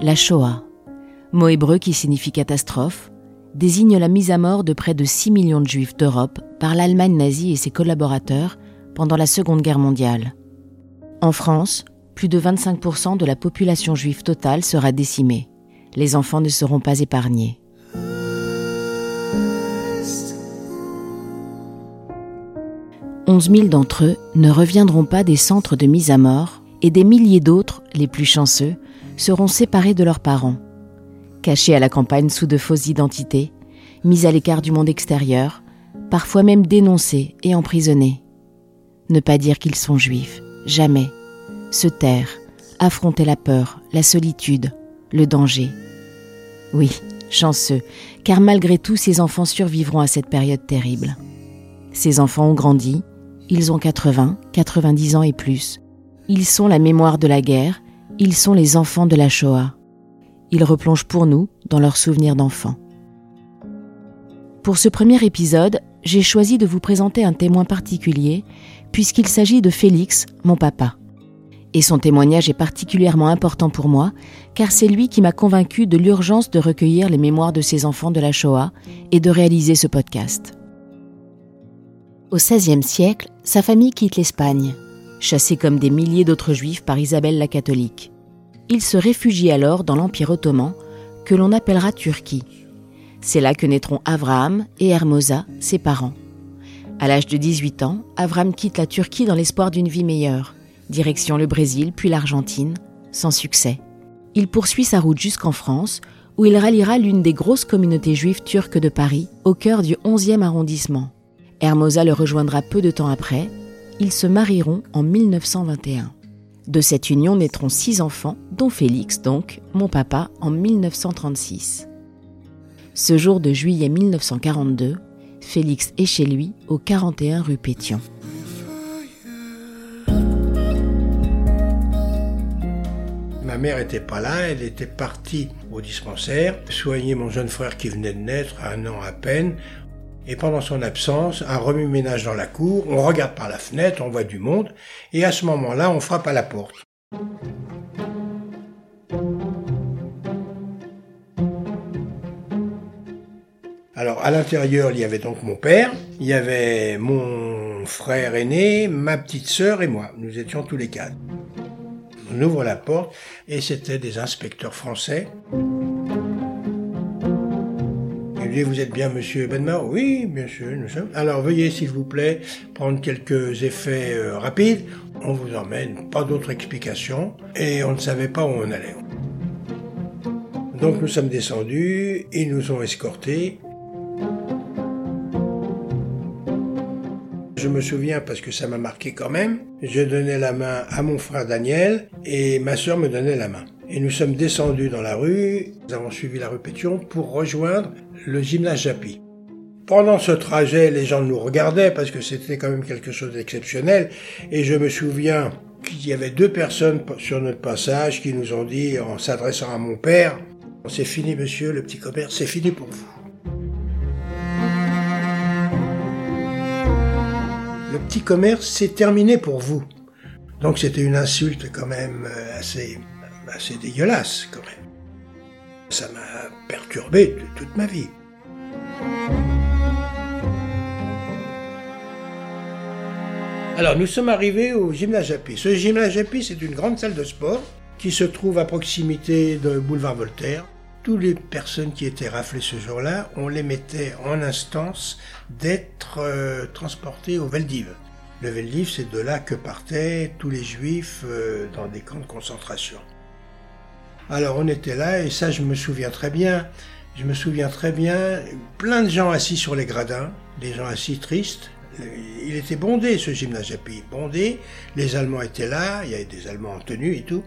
La Shoah, mot hébreu qui signifie catastrophe, désigne la mise à mort de près de 6 millions de juifs d'Europe par l'Allemagne nazie et ses collaborateurs pendant la Seconde Guerre mondiale. En France, plus de 25% de la population juive totale sera décimée. Les enfants ne seront pas épargnés. 11 000 d'entre eux ne reviendront pas des centres de mise à mort et des milliers d'autres, les plus chanceux, seront séparés de leurs parents. Cachés à la campagne sous de fausses identités, mis à l'écart du monde extérieur, parfois même dénoncés et emprisonnés. Ne pas dire qu'ils sont juifs, jamais. Se taire, affronter la peur, la solitude, le danger. Oui, chanceux, car malgré tout, ces enfants survivront à cette période terrible. Ces enfants ont grandi, ils ont 80, 90 ans et plus. Ils sont la mémoire de la guerre, ils sont les enfants de la Shoah. Ils replongent pour nous dans leurs souvenirs d'enfants. Pour ce premier épisode, j'ai choisi de vous présenter un témoin particulier, puisqu'il s'agit de Félix, mon papa. Et son témoignage est particulièrement important pour moi, car c'est lui qui m'a convaincu de l'urgence de recueillir les mémoires de ses enfants de la Shoah et de réaliser ce podcast. Au XVIe siècle, sa famille quitte l'Espagne, chassé comme des milliers d'autres juifs par Isabelle la catholique. Il se réfugie alors dans l'Empire ottoman, que l'on appellera Turquie. C'est là que naîtront Avraham et Hermosa, ses parents. À l'âge de 18 ans, Avraham quitte la Turquie dans l'espoir d'une vie meilleure. Direction le Brésil, puis l'Argentine, sans succès. Il poursuit sa route jusqu'en France, où il ralliera l'une des grosses communautés juives turques de Paris, au cœur du 11e arrondissement. Hermosa le rejoindra peu de temps après. Ils se marieront en 1921. De cette union naîtront six enfants, dont Félix, donc, mon papa, en 1936. Ce jour de juillet 1942, Félix est chez lui, au 41 rue Pétion. Ma mère n'était pas là, elle était partie au dispensaire, soigner mon jeune frère qui venait de naître, un an à peine. Et pendant son absence, un remue-ménage dans la cour, on regarde par la fenêtre, on voit du monde, et à ce moment-là, on frappe à la porte. Alors à l'intérieur, il y avait donc mon père, il y avait mon frère aîné, ma petite sœur et moi. Nous étions tous les quatre. On ouvre la porte et c'était des inspecteurs français vous êtes bien monsieur Benmar Oui, bien sûr, nous sommes. Alors veuillez s'il vous plaît prendre quelques effets euh, rapides. On vous emmène, pas d'autre explication, et on ne savait pas où on allait. Donc nous sommes descendus, ils nous ont escortés. Je me souviens parce que ça m'a marqué quand même. Je donnais la main à mon frère Daniel et ma soeur me donnait la main. Et nous sommes descendus dans la rue, nous avons suivi la rue Pétion pour rejoindre le gymnase Japy. Pendant ce trajet, les gens nous regardaient parce que c'était quand même quelque chose d'exceptionnel. Et je me souviens qu'il y avait deux personnes sur notre passage qui nous ont dit, en s'adressant à mon père, c'est fini monsieur, le petit commerce, c'est fini pour vous. Le petit commerce, c'est terminé pour vous. Donc c'était une insulte quand même euh, assez assez dégueulasse quand même. Ça m'a perturbé toute ma vie. Alors nous sommes arrivés au gymnase Japy. Ce gymnase Japy, c'est une grande salle de sport qui se trouve à proximité de boulevard Voltaire. Toutes les personnes qui étaient raflées ce jour-là, on les mettait en instance d'être euh, transportées au Veldiv. Le Veldiv, c'est de là que partaient tous les juifs euh, dans des camps de concentration. Alors on était là et ça je me souviens très bien. Je me souviens très bien, plein de gens assis sur les gradins, des gens assis tristes. Il était bondé ce gymnase Japy, bondé. Les Allemands étaient là, il y avait des Allemands en tenue et tout.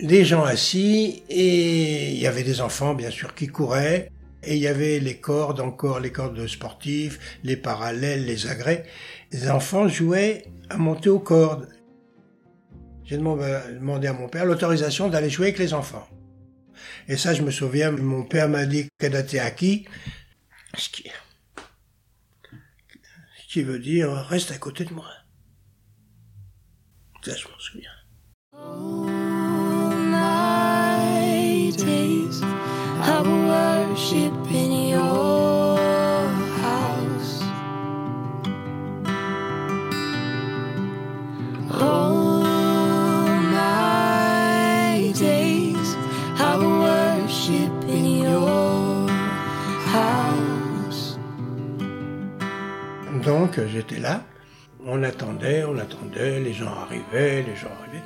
Les gens assis et il y avait des enfants bien sûr qui couraient. Et il y avait les cordes, encore les cordes sportifs, les parallèles, les agrès. Les enfants jouaient à monter aux cordes. J'ai demandé à mon père l'autorisation d'aller jouer avec les enfants. Et ça, je me souviens, mon père m'a dit qui? Ce qui, ce qui veut dire reste à côté de moi. Ça, je m'en souviens. Donc j'étais là, on attendait, on attendait, les gens arrivaient, les gens arrivaient.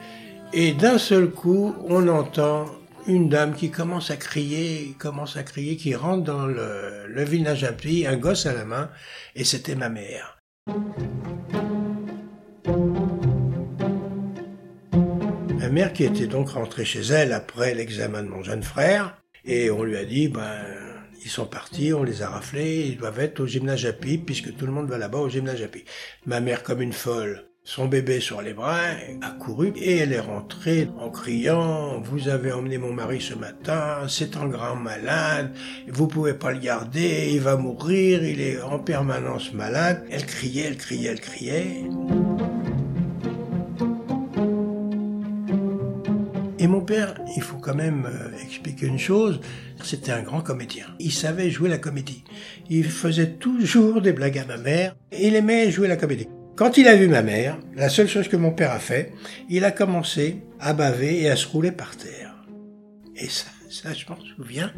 Et d'un seul coup, on entend une dame qui commence à crier, commence à crier, qui rentre dans le, le village à pied, un gosse à la main, et c'était ma mère. Ma mère qui était donc rentrée chez elle après l'examen de mon jeune frère, et on lui a dit, ben, ils sont partis, on les a raflés, ils doivent être au gymnase pipe, puisque tout le monde va là-bas au gymnase pipe. Ma mère, comme une folle, son bébé sur les bras, a couru et elle est rentrée en criant Vous avez emmené mon mari ce matin, c'est un grand malade, vous pouvez pas le garder, il va mourir, il est en permanence malade. Elle criait, elle criait, elle criait. Et mon père, il faut quand même euh, expliquer une chose, c'était un grand comédien. Il savait jouer la comédie. Il faisait toujours des blagues à ma mère. Il aimait jouer la comédie. Quand il a vu ma mère, la seule chose que mon père a fait, il a commencé à baver et à se rouler par terre. Et ça, ça je m'en souviens.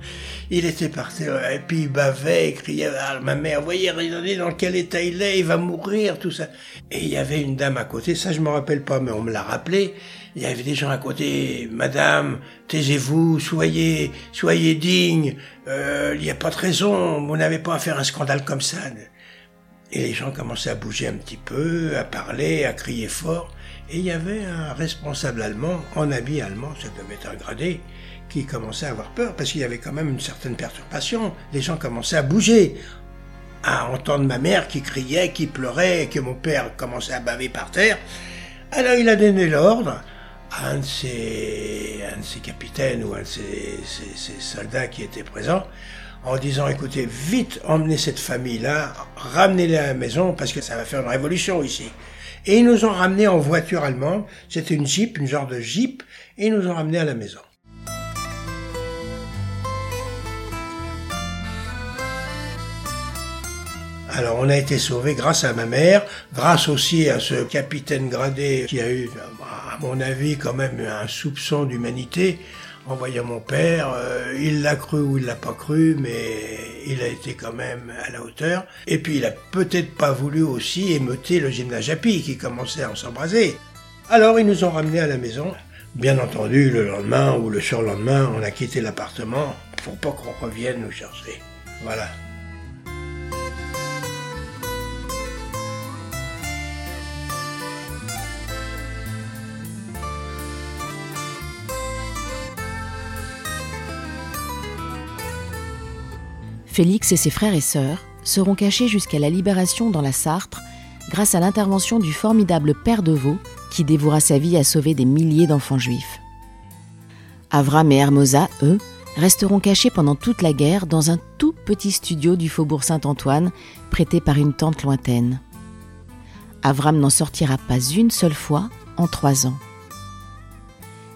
Il était par terre, et puis il bavait, il criait à ma mère, voyez, regardez dans quel état il est, il va mourir, tout ça. Et il y avait une dame à côté, ça je me rappelle pas, mais on me l'a rappelé. Il y avait des gens à côté, Madame, taisez-vous, soyez, soyez digne, euh, il n'y a pas de raison, vous n'avez pas à faire un scandale comme ça. Et les gens commençaient à bouger un petit peu, à parler, à crier fort. Et il y avait un responsable allemand, en habit allemand, ça devait être un gradé, qui commençait à avoir peur, parce qu'il y avait quand même une certaine perturbation. Les gens commençaient à bouger, à entendre ma mère qui criait, qui pleurait, et que mon père commençait à baver par terre. Alors il a donné l'ordre à un de ses, un de ses capitaines ou un de ses, ses- ses soldats qui étaient présents, en disant écoutez, vite emmenez cette famille-là, ramenez-les à la maison parce que ça va faire une révolution ici. Et ils nous ont ramenés en voiture allemande, c'était une jeep, une genre de jeep, et ils nous ont ramenés à la maison. Alors on a été sauvés grâce à ma mère, grâce aussi à ce capitaine gradé qui a eu, à mon avis, quand même un soupçon d'humanité en voyant mon père. Euh, il l'a cru ou il l'a pas cru, mais il a été quand même à la hauteur. Et puis il a peut-être pas voulu aussi émeuter le gymnase Japy qui commençait à s'embraser. Alors ils nous ont ramenés à la maison. Bien entendu, le lendemain ou le surlendemain, on a quitté l'appartement pour pas qu'on revienne nous chercher. Voilà. Félix et ses frères et sœurs seront cachés jusqu'à la libération dans la Sarthe grâce à l'intervention du formidable père de Vaux qui dévouera sa vie à sauver des milliers d'enfants juifs. Avram et Hermosa, eux, resteront cachés pendant toute la guerre dans un tout petit studio du faubourg Saint-Antoine prêté par une tante lointaine. Avram n'en sortira pas une seule fois en trois ans.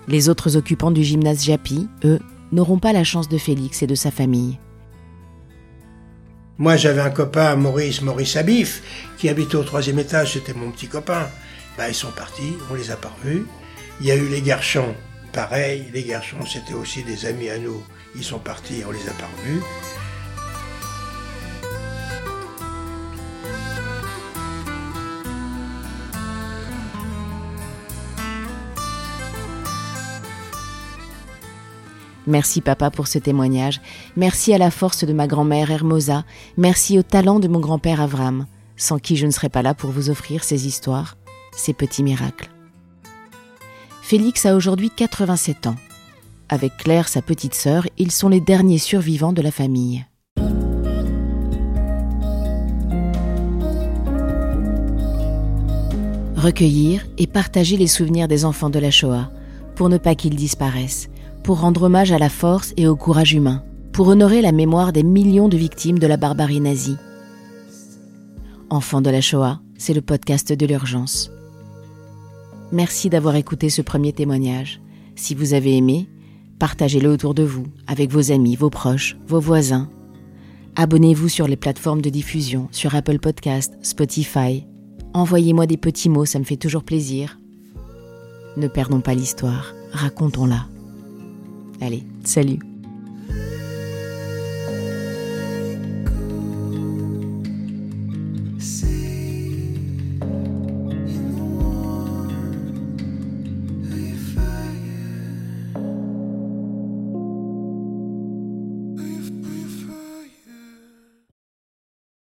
Les autres occupants du gymnase Japy, eux, n'auront pas la chance de Félix et de sa famille. Moi, j'avais un copain, Maurice, Maurice Abif, qui habitait au troisième étage, c'était mon petit copain. Bah, ils sont partis, on les a pas revus. Il y a eu les garçons, pareil, les garçons, c'était aussi des amis à nous. Ils sont partis, on les a pas revus. Merci papa pour ce témoignage. Merci à la force de ma grand-mère Hermosa. Merci au talent de mon grand-père Avram, sans qui je ne serais pas là pour vous offrir ces histoires, ces petits miracles. Félix a aujourd'hui 87 ans. Avec Claire, sa petite sœur, ils sont les derniers survivants de la famille. Recueillir et partager les souvenirs des enfants de la Shoah, pour ne pas qu'ils disparaissent pour rendre hommage à la force et au courage humain, pour honorer la mémoire des millions de victimes de la barbarie nazie. Enfants de la Shoah, c'est le podcast de l'urgence. Merci d'avoir écouté ce premier témoignage. Si vous avez aimé, partagez-le autour de vous, avec vos amis, vos proches, vos voisins. Abonnez-vous sur les plateformes de diffusion, sur Apple Podcast, Spotify. Envoyez-moi des petits mots, ça me fait toujours plaisir. Ne perdons pas l'histoire, racontons-la. Allez, salut